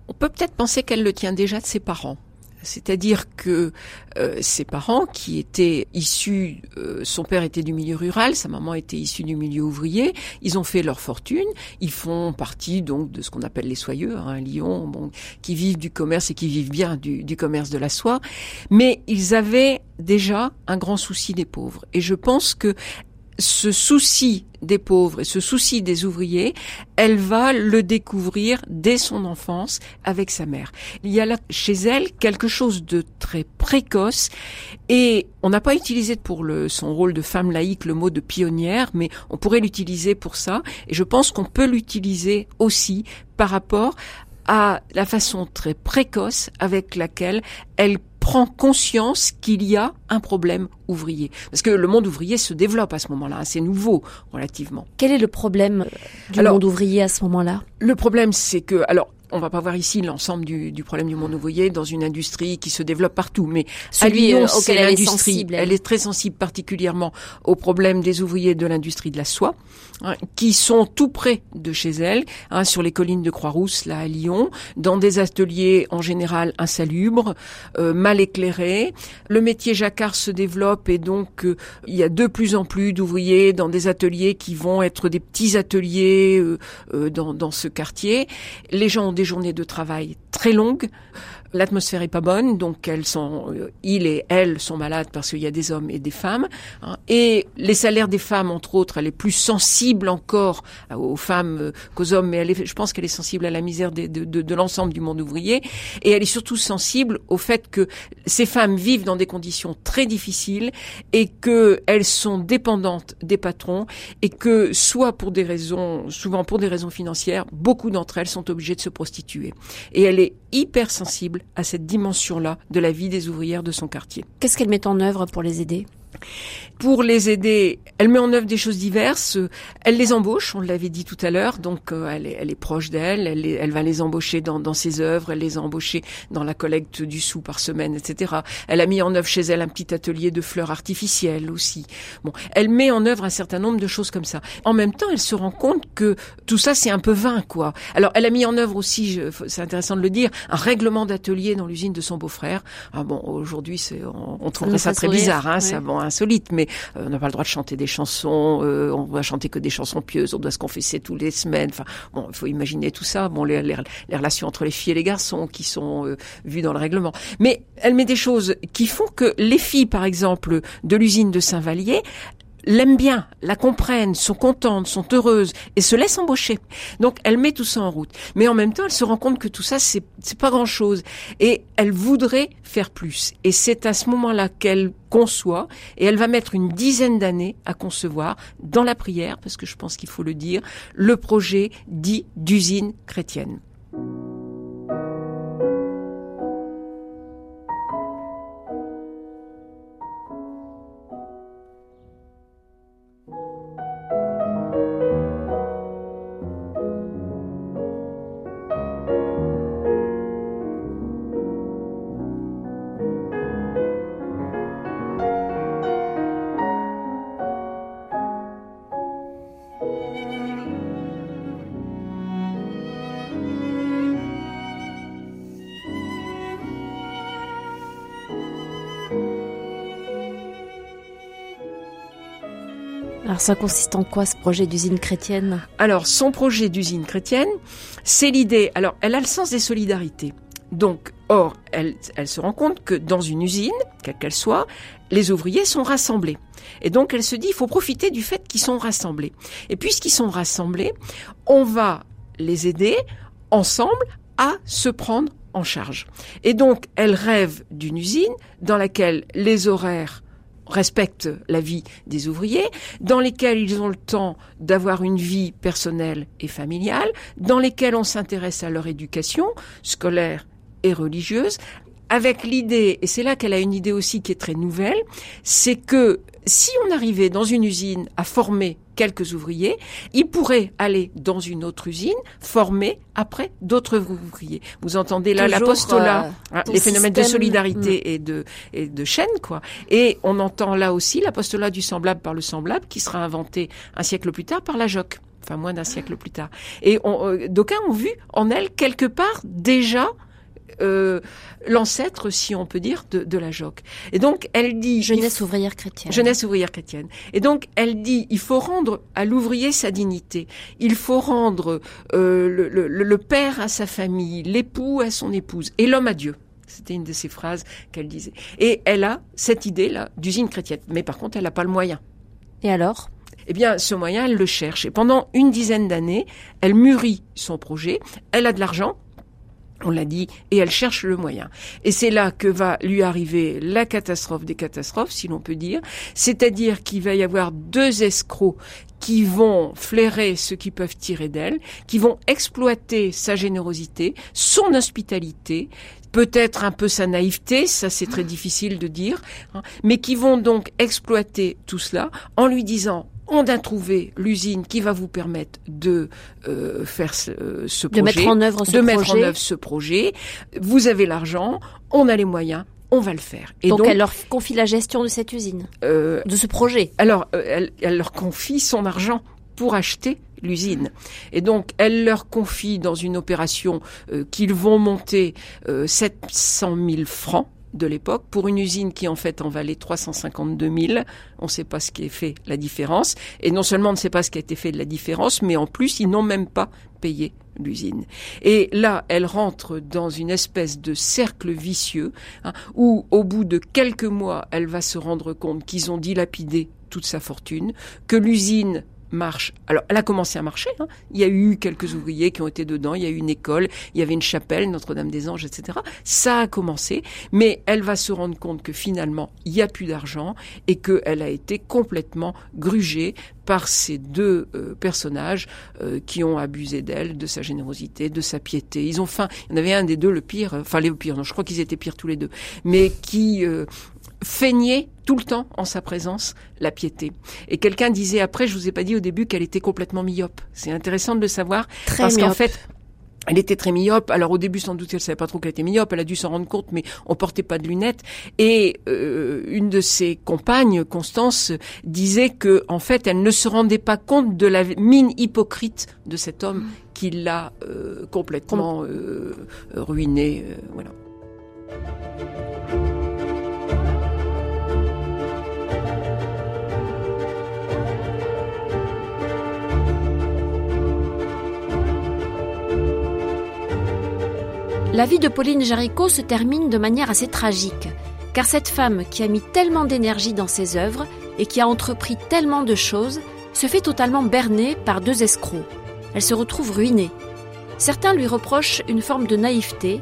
On peut peut-être penser qu'elle le tient déjà de ses parents. C'est-à-dire que euh, ses parents, qui étaient issus, euh, son père était du milieu rural, sa maman était issue du milieu ouvrier, ils ont fait leur fortune, ils font partie donc de ce qu'on appelle les soyeux, hein, Lyon, bon, qui vivent du commerce et qui vivent bien du, du commerce de la soie, mais ils avaient déjà un grand souci des pauvres. Et je pense que ce souci des pauvres et ce souci des ouvriers, elle va le découvrir dès son enfance avec sa mère. Il y a là chez elle quelque chose de très précoce et on n'a pas utilisé pour le, son rôle de femme laïque le mot de pionnière, mais on pourrait l'utiliser pour ça et je pense qu'on peut l'utiliser aussi par rapport à la façon très précoce avec laquelle elle prend conscience qu'il y a un problème ouvrier. Parce que le monde ouvrier se développe à ce moment-là, hein, c'est nouveau relativement. Quel est le problème du monde ouvrier à ce moment-là? Le problème, c'est que, alors, on va pas voir ici l'ensemble du, du, problème du monde ouvrier dans une industrie qui se développe partout, mais celui euh, auquel elle est sensible. Elle est très sensible particulièrement au problème des ouvriers de l'industrie de la soie, hein, qui sont tout près de chez elle, hein, sur les collines de Croix-Rousse, là à Lyon, dans des ateliers en général insalubres, euh, mal éclairés. Le métier jacquard se développe et donc euh, il y a de plus en plus d'ouvriers dans des ateliers qui vont être des petits ateliers euh, dans, dans ce quartier. Les gens ont des journées de travail très longues. L'atmosphère est pas bonne, donc elles sont, euh, et elles sont malades parce qu'il y a des hommes et des femmes. Hein. et les salaires des femmes, entre autres, elle est plus sensible encore aux femmes qu'aux hommes, mais elle est, je pense qu'elle est sensible à la misère de, de, de, l'ensemble du monde ouvrier. Et elle est surtout sensible au fait que ces femmes vivent dans des conditions très difficiles et qu'elles sont dépendantes des patrons et que soit pour des raisons, souvent pour des raisons financières, beaucoup d'entre elles sont obligées de se prostituer. Et elle est à cette dimension-là de la vie des ouvrières de son quartier. Qu'est-ce qu'elle met en œuvre pour les aider? Pour les aider, elle met en œuvre des choses diverses. Elle les embauche, on l'avait dit tout à l'heure, donc euh, elle, est, elle, est, proche d'elle. Elle, elle, va les embaucher dans, dans, ses œuvres. Elle les a embauchés dans la collecte du sou par semaine, etc. Elle a mis en œuvre chez elle un petit atelier de fleurs artificielles aussi. Bon, elle met en œuvre un certain nombre de choses comme ça. En même temps, elle se rend compte que tout ça c'est un peu vain, quoi. Alors, elle a mis en œuvre aussi, c'est intéressant de le dire, un règlement d'atelier dans l'usine de son beau-frère. Ah bon, aujourd'hui, on, on trouverait ça, très bizarre, hein, ça, bon, insolite, mais euh, on n'a pas le droit de chanter des chansons, euh, on va chanter que des chansons pieuses, on doit se confesser tous les semaines. Enfin, bon, il faut imaginer tout ça. Bon, les, les, les, relations entre les filles et les garçons qui sont euh, vues dans le règlement. Mais elle met des choses qui font que les filles, par exemple, de l'usine de Saint-Vallier, l'aiment bien, la comprennent, sont contentes, sont heureuses et se laissent embaucher. Donc elle met tout ça en route. Mais en même temps, elle se rend compte que tout ça, c'est, pas grand chose. Et elle voudrait faire plus. Et c'est à ce moment-là qu'elle conçoit et elle va mettre une dizaine d'années à concevoir dans la prière, parce que je pense qu'il faut le dire, le projet dit d'usine chrétienne. Alors ça consiste en quoi ce projet d'usine chrétienne? Alors son projet d'usine chrétienne, c'est l'idée. Alors elle a le sens des solidarités. Donc, or, elle, elle se rend compte que dans une usine, quelle qu'elle soit, les ouvriers sont rassemblés. Et donc elle se dit, il faut profiter du fait qu'ils sont rassemblés. Et puisqu'ils sont rassemblés, on va les aider ensemble à se prendre en charge. Et donc elle rêve d'une usine dans laquelle les horaires respectent la vie des ouvriers, dans lesquels ils ont le temps d'avoir une vie personnelle et familiale, dans lesquels on s'intéresse à leur éducation scolaire et religieuse, avec l'idée, et c'est là qu'elle a une idée aussi qui est très nouvelle, c'est que si on arrivait dans une usine à former quelques ouvriers, il pourrait aller dans une autre usine, former après d'autres ouvriers. Vous entendez là l'apostolat, euh, hein, les phénomènes de solidarité mm. et de et de chaîne quoi. Et on entend là aussi l'apostolat du semblable par le semblable qui sera inventé un siècle plus tard par la Joc, enfin moins d'un siècle plus tard. Et euh, d'aucuns ont vu en elle quelque part déjà euh, l'ancêtre, si on peut dire, de, la Joc. Et donc, elle dit... Jeunesse ouvrière chrétienne. Jeunesse ouvrière chrétienne. Et donc, elle dit, il faut rendre à l'ouvrier sa dignité. Il faut rendre euh, le, père à sa famille, l'époux à son épouse, et l'homme à Dieu. C'était une de ces phrases qu'elle disait. Et elle a cette idée-là d'usine chrétienne. Mais par contre, elle n'a pas le moyen. Et alors? Eh bien, ce moyen, elle le cherche. Et pendant une dizaine d'années, elle mûrit son projet. Elle a de l'argent, on l'a dit, et elle cherche le moyen. Et c'est là que va lui arriver la catastrophe des catastrophes, si l'on peut dire, c'est-à-dire qu'il va y avoir deux escrocs qui vont flairer ce qu'ils peuvent tirer d'elle, qui vont exploiter sa générosité, son hospitalité, peut-être un peu sa naïveté, ça c'est très difficile de dire, hein, mais qui vont donc exploiter tout cela en lui disant on a trouvé l'usine qui va vous permettre de euh, faire ce, projet, de mettre en œuvre ce de projet. mettre en œuvre ce projet. Vous avez l'argent, on a les moyens, on va le faire. Et donc, elle leur confie la gestion de cette usine, euh, de ce projet. Alors, euh, elle, elle, leur confie son argent pour acheter l'usine. Et donc, elle leur confie dans une opération qu'ils vont monter 700 000 francs de l'époque pour une usine qui en fait en valait 352 000. On ne sait pas ce qui est fait la différence. Et non seulement on ne sait pas ce qui a été fait de la différence, mais en plus ils n'ont même pas payé l'usine. Et là, elle rentre dans une espèce de cercle vicieux hein, où au bout de quelques mois, elle va se rendre compte qu'ils ont dilapidé toute sa fortune, que l'usine marche. Alors, elle a commencé à marcher. Hein. Il y a eu quelques ouvriers qui ont été dedans. Il y a eu une école. Il y avait une chapelle, Notre-Dame-des-Anges, etc. Ça a commencé, mais elle va se rendre compte que finalement, il n'y a plus d'argent et qu'elle a été complètement grugée par ces deux euh, personnages euh, qui ont abusé d'elle, de sa générosité, de sa piété. Ils ont faim. Il y en avait un des deux, le pire, enfin les pires, non, je crois qu'ils étaient pires tous les deux, mais qui euh, feignait tout le temps en sa présence la piété. Et quelqu'un disait après, je vous ai pas dit au début qu'elle était complètement myope. C'est intéressant de le savoir parce qu'en fait, elle était très myope. Alors au début, sans doute, elle savait pas trop qu'elle était myope. Elle a dû s'en rendre compte, mais on portait pas de lunettes. Et euh, une de ses compagnes, Constance, disait que en fait, elle ne se rendait pas compte de la mine hypocrite de cet homme mm. qui l'a euh, complètement euh, ruiné. voilà. La vie de Pauline Jaricot se termine de manière assez tragique, car cette femme qui a mis tellement d'énergie dans ses œuvres et qui a entrepris tellement de choses se fait totalement berner par deux escrocs. Elle se retrouve ruinée. Certains lui reprochent une forme de naïveté.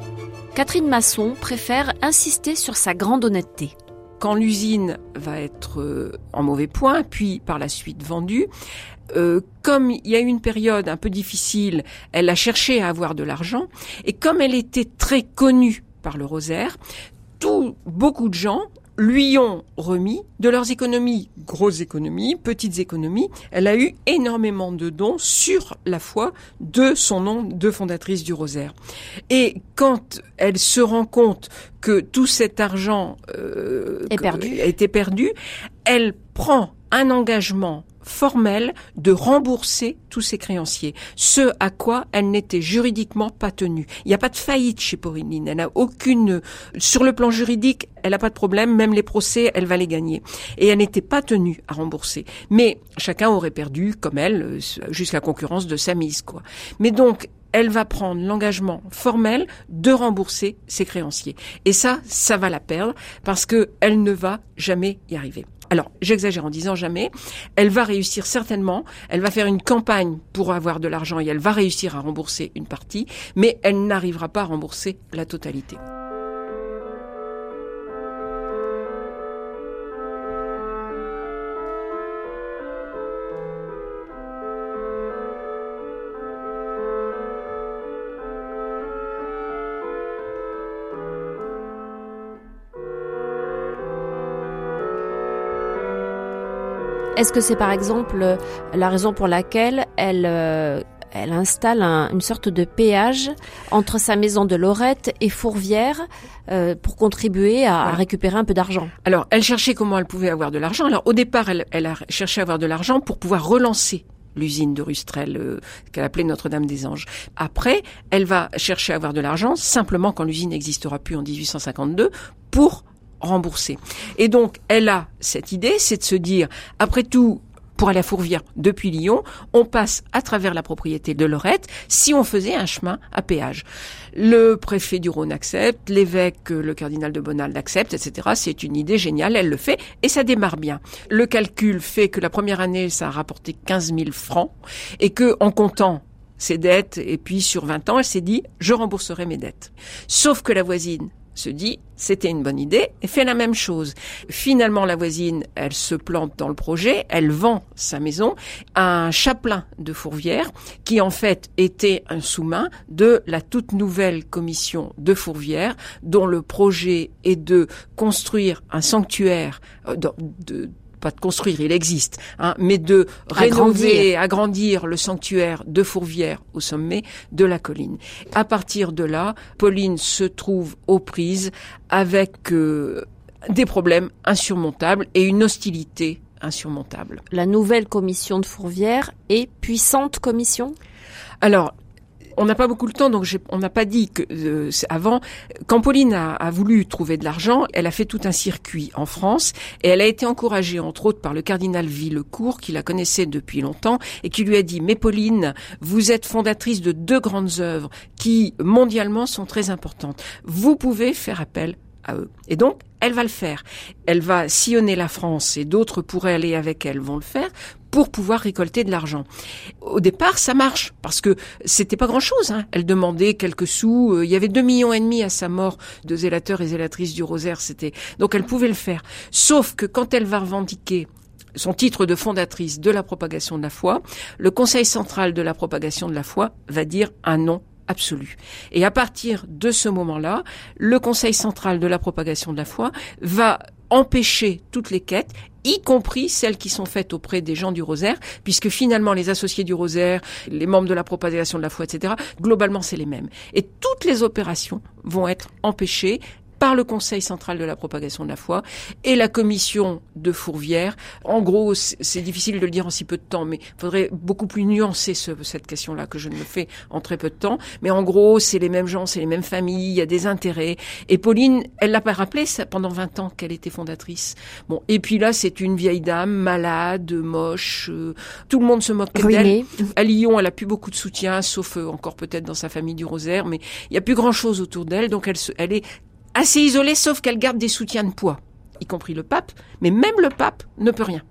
Catherine Masson préfère insister sur sa grande honnêteté quand l'usine va être euh, en mauvais point, puis par la suite vendue, euh, comme il y a eu une période un peu difficile, elle a cherché à avoir de l'argent, et comme elle était très connue par le rosaire, tout, beaucoup de gens lui ont remis de leurs économies, grosses économies, petites économies. Elle a eu énormément de dons sur la foi de son nom de fondatrice du Rosaire. Et quand elle se rend compte que tout cet argent euh, perdu. a été perdu, elle prend un engagement formelle de rembourser tous ses créanciers, ce à quoi elle n'était juridiquement pas tenue. Il n'y a pas de faillite chez Pauline, elle n'a aucune sur le plan juridique, elle n'a pas de problème, même les procès, elle va les gagner. Et elle n'était pas tenue à rembourser. Mais chacun aurait perdu, comme elle, jusqu'à concurrence de sa mise, quoi. Mais donc, elle va prendre l'engagement formel de rembourser ses créanciers. Et ça, ça va la perdre parce que elle ne va jamais y arriver. Alors, j'exagère en disant jamais. Elle va réussir certainement. Elle va faire une campagne pour avoir de l'argent et elle va réussir à rembourser une partie, mais elle n'arrivera pas à rembourser la totalité. Est-ce que c'est par exemple la raison pour laquelle elle elle installe une sorte de péage entre sa maison de Lorette et Fourvière euh, pour contribuer à, récupérer un peu d'argent? Alors, elle cherchait comment elle pouvait avoir de l'argent. Alors, au départ, elle, elle, a cherché à avoir de l'argent pour pouvoir relancer l'usine de Rustrel euh, qu'elle appelait Notre-Dame-des-Anges. Après, elle va chercher à avoir de l'argent simplement quand l'usine n'existera plus en 1852 pour rembourser. Et donc, elle a cette idée, c'est de se dire, après tout, pour aller à Fourvière depuis Lyon, on passe à travers la propriété de Lorette si on faisait un chemin à péage. Le préfet du Rhône accepte, l'évêque, le cardinal de Bonald accepte, etc. C'est une idée géniale, elle le fait et ça démarre bien. Le calcul fait que la première année, ça a rapporté 15 000 francs et que en comptant ses dettes et puis sur 20 ans, elle s'est dit je rembourserai mes dettes. Sauf que la voisine se dit c'était une bonne idée et fait la même chose. Finalement, la voisine, elle se plante dans le projet, elle vend sa maison à un chapelain de Fourvière qui en fait était un sous-main de la toute nouvelle commission de Fourvière dont le projet est de construire un sanctuaire euh, de pas de construire, il existe, hein, mais de rénover, agrandir le sanctuaire de Fourvière au sommet de la colline. À partir de là, Pauline se trouve aux prises avec euh, des problèmes insurmontables et une hostilité insurmontable. La nouvelle commission de Fourvière est puissante commission? Alors, on n'a pas beaucoup le temps, donc on n'a pas dit que euh, avant. Quand Pauline a, voulu trouver de l'argent, elle a fait tout un circuit en France et elle a été encouragée, entre autres, par le cardinal Villecourt, qui la connaissait depuis longtemps et qui lui a dit :« Mais Pauline, vous êtes fondatrice de deux grandes œuvres qui mondialement sont très importantes. Vous pouvez faire appel à eux. Et donc, elle va le faire. Elle va sillonner la France et d'autres pourraient aller avec elle vont le faire pour pouvoir récolter de l'argent. Au départ, ça marche parce que c'était pas grand-chose. Hein. Elle demandait quelques sous. Euh, il y avait deux millions et demi à sa mort de zélateurs et zélatrices du rosaire. C'était donc elle pouvait le faire. Sauf que quand elle va revendiquer son titre de fondatrice de la propagation de la foi, le Conseil central de la propagation de la foi va dire un non absolu. Et à partir de ce moment-là, le Conseil central de la propagation de la foi va empêcher toutes les quêtes, y compris celles qui sont faites auprès des gens du rosaire, puisque finalement les associés du rosaire, les membres de la propagation de la foi, etc., globalement c'est les mêmes. Et toutes les opérations vont être empêchées par le Conseil central de la propagation de la foi et la commission de Fourvière. En gros, c'est difficile de le dire en si peu de temps, mais il faudrait beaucoup plus nuancer cette question-là que je ne le fais en très peu de temps. Mais en gros, c'est les mêmes gens, c'est les mêmes familles, il y a des intérêts. Et Pauline, elle l'a pas rappelé ça, pendant 20 ans qu'elle était fondatrice. Bon, et puis là, c'est une vieille dame malade, moche. Euh, tout le monde se moque d'elle. À Lyon, elle a plus beaucoup de soutien, sauf euh, encore peut-être dans sa famille du Rosaire, mais il y a plus grand-chose autour d'elle. Donc elle, elle est assez isolée, sauf qu'elle garde des soutiens de poids, y compris le pape, mais même le pape ne peut rien.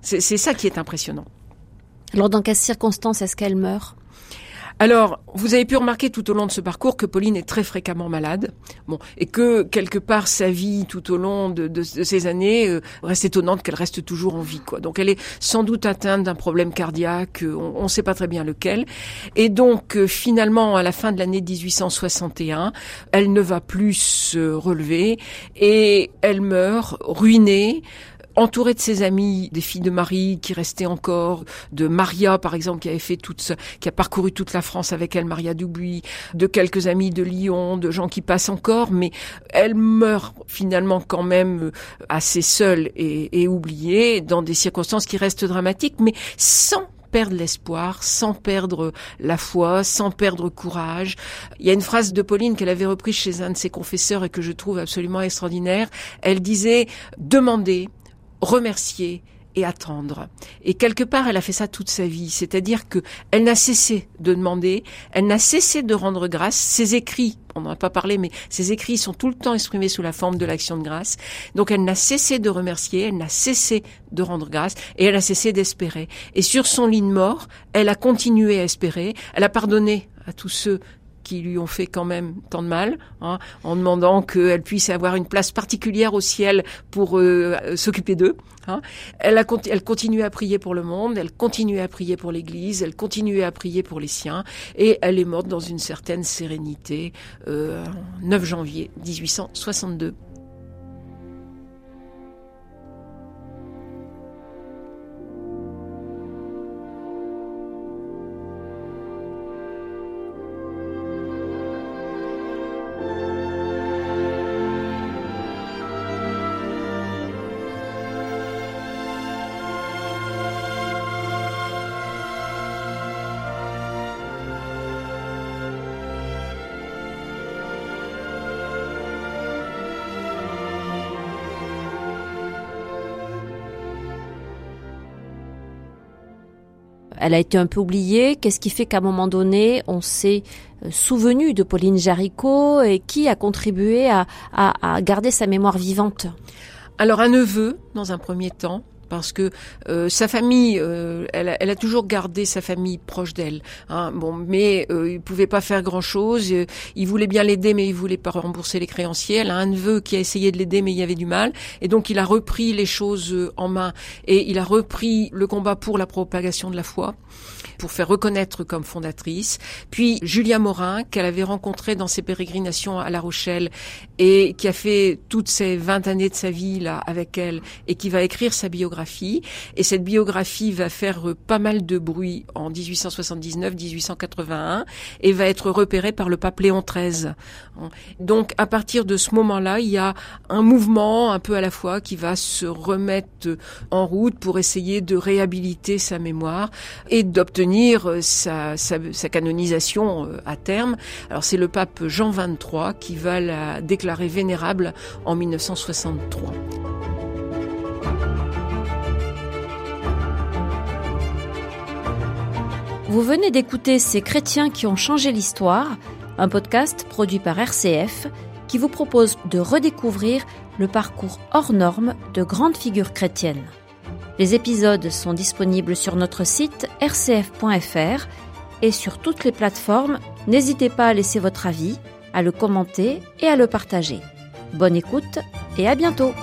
C'est ça qui est impressionnant. Alors dans quelles circonstances est-ce qu'elle meurt? Alors, vous avez pu remarquer tout au long de ce parcours que Pauline est très fréquemment malade, bon, et que quelque part sa vie tout au long de, ces années euh, reste étonnante qu'elle reste toujours en vie, quoi. Donc, elle est sans doute atteinte d'un problème cardiaque, euh, on ne sait pas très bien lequel, et donc euh, finalement à la fin de l'année 1861, elle ne va plus se relever et elle meurt ruinée entourée de ses amis, des filles de Marie qui restaient encore, de Maria par exemple qui avait fait toute, qui a parcouru toute la France avec elle, Maria Dubuis, de quelques amis de Lyon, de gens qui passent encore, mais elle meurt finalement quand même euh, assez seule et, et oubliée dans des circonstances qui restent dramatiques, mais sans perdre l'espoir, sans perdre la foi, sans perdre courage. Il y a une phrase de Pauline qu'elle avait reprise chez un de ses confesseurs et que je trouve absolument extraordinaire. Elle disait, demandez, remercier et attendre. Et quelque part, elle a fait ça toute sa vie, c'est-à-dire que elle n'a cessé de demander, elle n'a cessé de rendre grâce. Ses écrits, on n'en a pas parlé, mais ses écrits sont tout le temps exprimés sous la forme de l'action de grâce. Donc elle n'a cessé de remercier, elle n'a cessé de rendre grâce et elle a cessé d'espérer. Et sur son lit de mort, elle a continué à espérer, elle a pardonné à tous ceux qui lui ont fait quand même tant de mal, hein, en demandant qu'elle puisse avoir une place particulière au ciel pour euh, s'occuper d'eux. Hein. Elle, a, elle continuait à prier pour le monde, elle continuait à prier pour l'Église, elle continuait à prier pour les siens, et elle est morte dans une certaine sérénité, euh, 9 janvier 1862. Elle a été un peu oubliée. Qu'est-ce qui fait qu'à un moment donné, on s'est euh, souvenu de Pauline Jaricot et qui a contribué à, à garder sa mémoire vivante? Alors un neveu, dans un premier temps, parce que euh, sa famille, euh, elle, elle, a toujours gardé sa famille proche d'elle. Hein, bon, mais euh, il pouvait pas faire grand chose. Il voulait bien l'aider, mais il voulait pas rembourser les créanciers. Elle a un neveu qui a essayé de l'aider, mais il y avait du mal, et donc il a repris les choses euh, en main et il a repris le combat pour la propagation de la foi pour faire reconnaître comme fondatrice. Puis Julia Morin, qu'elle avait rencontrée dans ses pérégrinations à La Rochelle et qui a fait toutes ces 20 années de sa vie là avec elle et qui va écrire sa biographie. Et cette biographie va faire pas mal de bruit en 1879-1881 et va être repérée par le pape Léon XIII. Donc à partir de ce moment-là, il y a un mouvement un peu à la fois qui va se remettre en route pour essayer de réhabiliter sa mémoire et d'obtenir euh, sa, sa, canonisation euh, à terme. Alors c'est le pape Jean XXIII qui va la déclarer vénérable en 1963. Vous venez d'écouter Ces chrétiens qui ont changé l'histoire, un podcast produit par RCF qui vous propose de redécouvrir le parcours hors norme de grandes figures chrétiennes. Les épisodes sont disponibles sur notre site rcf.fr et sur toutes les plateformes. N'hésitez pas à laisser votre avis, à le commenter et à le partager. Bonne écoute et à bientôt